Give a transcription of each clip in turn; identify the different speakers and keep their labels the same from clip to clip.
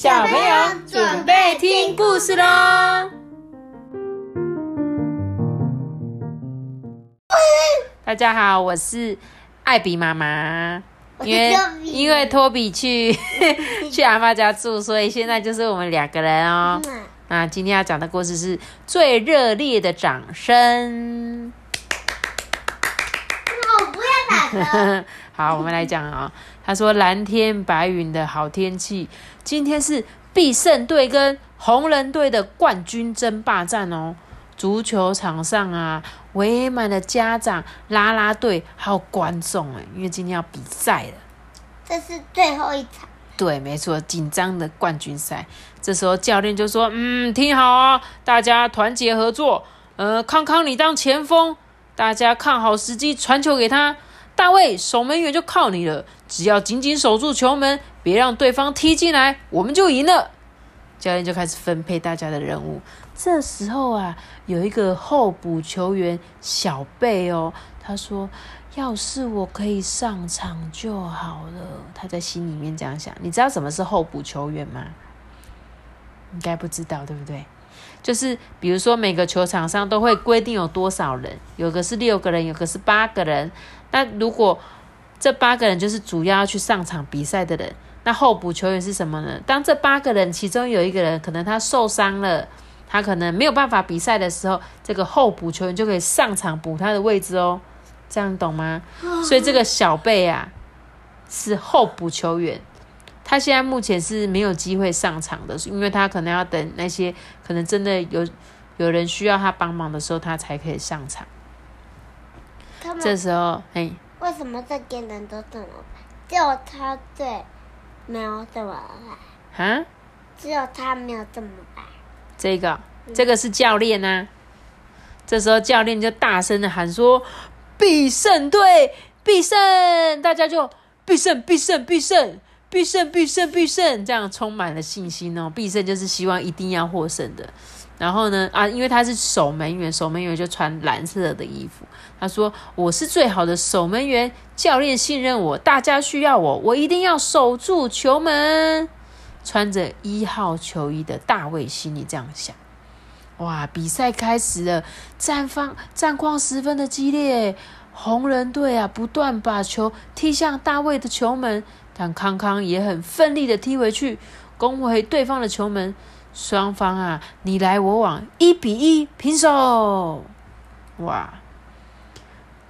Speaker 1: 小朋友准备听故事喽！大家好，我是艾比妈妈。因为因为托比去 去阿妈家住，所以现在就是我们两个人哦。那今天要讲的故事是最热烈的掌声。
Speaker 2: 我不要打声。
Speaker 1: 好，我们来讲啊。他说：“蓝天白云的好天气，今天是必胜队跟红人队的冠军争霸战哦。足球场上啊，围满了家长、啦啦队还有观众哎，因为今天要比赛了。
Speaker 2: 这是最后一场。
Speaker 1: 对，没错，紧张的冠军赛。这时候教练就说：‘嗯，听好啊，大家团结合作。呃，康康你当前锋，大家看好时机传球给他。’”大卫守门员就靠你了，只要紧紧守住球门，别让对方踢进来，我们就赢了。教练就开始分配大家的任务。这时候啊，有一个候补球员小贝哦，他说：“要是我可以上场就好了。”他在心里面这样想。你知道什么是候补球员吗？应该不知道，对不对？就是比如说每个球场上都会规定有多少人，有个是六个人，有个是八个人。那如果这八个人就是主要要去上场比赛的人，那候补球员是什么呢？当这八个人其中有一个人可能他受伤了，他可能没有办法比赛的时候，这个候补球员就可以上场补他的位置哦。这样懂吗？所以这个小贝啊是候补球员，他现在目前是没有机会上场的，因为他可能要等那些可能真的有有人需要他帮忙的时候，他才可以上场。这时候，嘿，
Speaker 2: 为什么这边人都这么白？只有他最没有这么白。啊？只有他没有这么白。
Speaker 1: 这个，这个是教练呐。这时候教练就大声的喊说：“必胜队，必胜！”大家就必胜，必胜，必胜，必胜，必胜，必胜，这样充满了信心哦。必胜就是希望一定要获胜的。然后呢？啊，因为他是守门员，守门员就穿蓝色的衣服。他说：“我是最好的守门员，教练信任我，大家需要我，我一定要守住球门。”穿着一号球衣的大卫心里这样想。哇，比赛开始了，战方战况十分的激烈。红人队啊，不断把球踢向大卫的球门，但康康也很奋力的踢回去，攻回对方的球门。双方啊，你来我往，一比一平手。哇，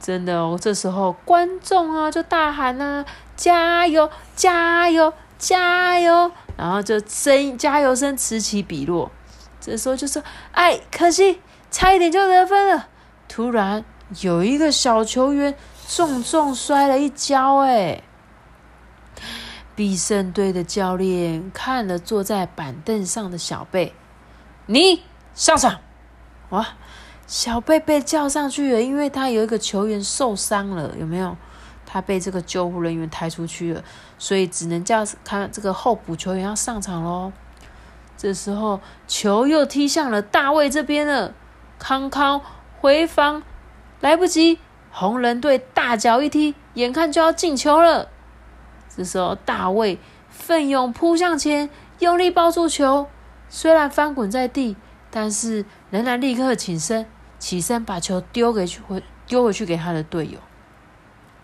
Speaker 1: 真的哦！这时候观众啊就大喊啊：“加油，加油，加油！”然后就声音加油声此起彼落。这时候就说：“哎，可惜差一点就得分了。”突然有一个小球员重重摔了一跤，哎。必胜队的教练看了坐在板凳上的小贝，你上场！哇，小贝被叫上去了，因为他有一个球员受伤了，有没有？他被这个救护人员抬出去了，所以只能叫看这个候补球员要上场喽。这时候球又踢向了大卫这边了，康康回防来不及，红人队大脚一踢，眼看就要进球了。这时候，大卫奋勇扑向前，用力抱住球。虽然翻滚在地，但是仍然立刻起身，起身把球丢给去回丢回去给他的队友。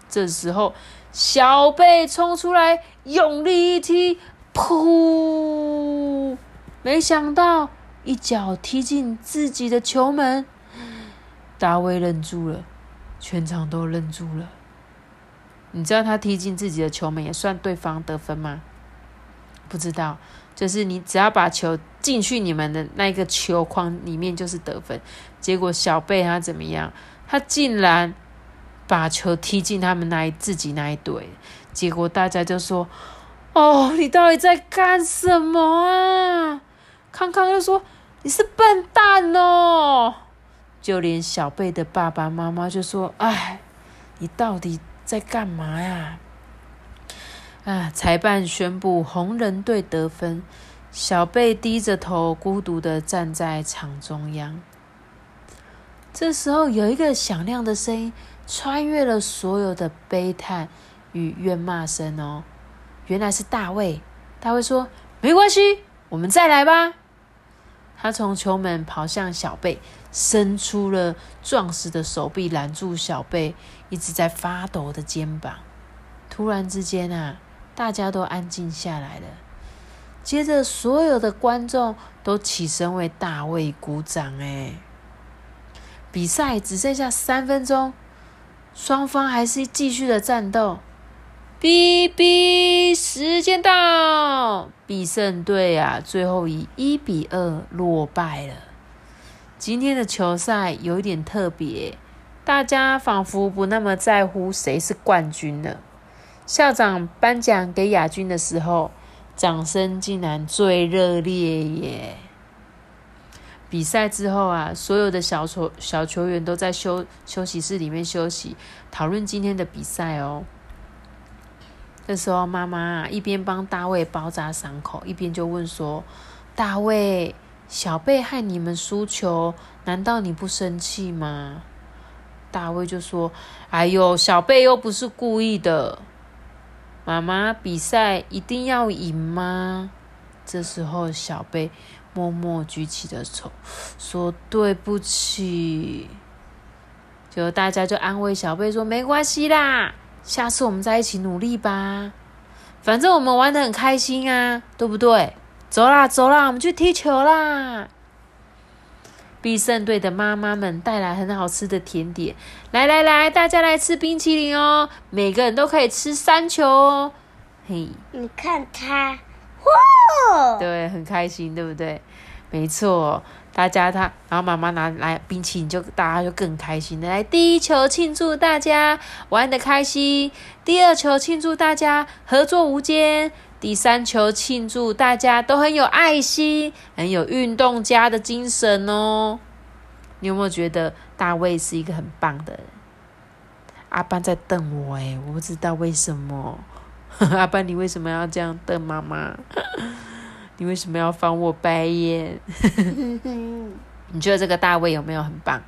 Speaker 1: 这时候，小贝冲出来，用力一踢，噗！没想到一脚踢进自己的球门。大卫愣住了，全场都愣住了。你知道他踢进自己的球门也算对方得分吗？不知道，就是你只要把球进去你们的那个球框里面就是得分。结果小贝他怎么样？他竟然把球踢进他们那一自己那一队。结果大家就说：“哦，你到底在干什么啊？”康康又说：“你是笨蛋哦。”就连小贝的爸爸妈妈就说：“哎，你到底？”在干嘛呀？啊！裁判宣布红人队得分。小贝低着头，孤独的站在场中央。这时候，有一个响亮的声音穿越了所有的悲叹与怨骂声哦。原来是大卫。大卫说：“没关系，我们再来吧。他从球门跑向小贝，伸出了壮实的手臂拦住小贝一直在发抖的肩膀。突然之间啊，大家都安静下来了。接着，所有的观众都起身为大卫鼓掌。哎，比赛只剩下三分钟，双方还是继续的战斗。哔哔，时间到！必胜队啊，最后以一比二落败了。今天的球赛有一点特别，大家仿佛不那么在乎谁是冠军了。校长颁奖给亚军的时候，掌声竟然最热烈耶！比赛之后啊，所有的小球小球员都在休休息室里面休息，讨论今天的比赛哦。这时候，妈妈一边帮大卫包扎伤口，一边就问说：“大卫，小贝害你们输球，难道你不生气吗？”大卫就说：“哎呦，小贝又不是故意的。”妈妈，比赛一定要赢吗？这时候，小贝默默举起了手，说：“对不起。”就大家就安慰小贝说：“没关系啦。”下次我们再一起努力吧，反正我们玩的很开心啊，对不对？走啦，走啦，我们去踢球啦！必胜队的妈妈们带来很好吃的甜点，来来来，大家来吃冰淇淋哦，每个人都可以吃三球哦。
Speaker 2: 嘿，你看他，哇，
Speaker 1: 对，很开心，对不对？没错。大家他，然后妈妈拿来冰淇淋，就大家就更开心的来第一球庆祝大家玩的开心，第二球庆祝大家合作无间，第三球庆祝大家都很有爱心，很有运动家的精神哦。你有没有觉得大卫是一个很棒的人？阿班在瞪我诶，我不知道为什么。阿班，你为什么要这样瞪妈妈？你为什么要翻我白眼？你觉得这个大卫有没有很棒？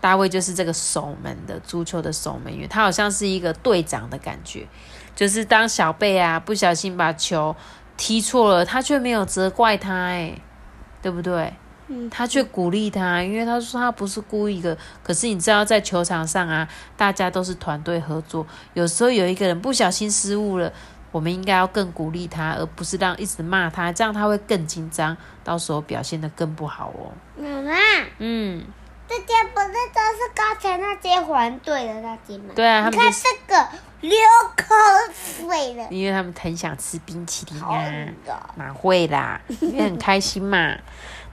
Speaker 1: 大卫就是这个守门的足球的守门员，他好像是一个队长的感觉。就是当小贝啊不小心把球踢错了，他却没有责怪他，哎，对不对？他却鼓励他，因为他说他不是故意的。可是你知道，在球场上啊，大家都是团队合作，有时候有一个人不小心失误了。我们应该要更鼓励他，而不是让一直骂他，这样他会更紧张，到时候表现的更不好哦。
Speaker 2: 妈妈，嗯，这些不是都是刚才那些还队的那些吗？
Speaker 1: 对啊，
Speaker 2: 你看这个流口水了，
Speaker 1: 因为他们很想吃冰淇淋啊，哪会啦？因为很开心嘛。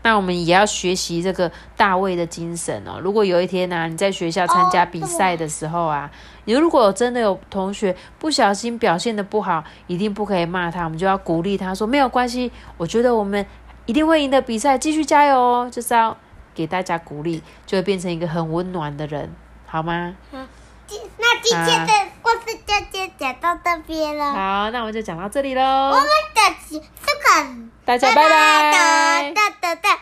Speaker 1: 那我们也要学习这个大卫的精神哦。如果有一天呢，你在学校参加比赛的时候啊，你如果真的有同学不小心表现的不好，一定不可以骂他，我们就要鼓励他说没有关系，我觉得我们一定会赢得比赛，继续加油哦，就是要给大家鼓励，就会变成一个很温暖的人，好吗？好，
Speaker 2: 那今天的故事就先讲到这边了。
Speaker 1: 好，那我们就讲到这里喽。
Speaker 2: 我们下期这个。
Speaker 1: 大家拜拜。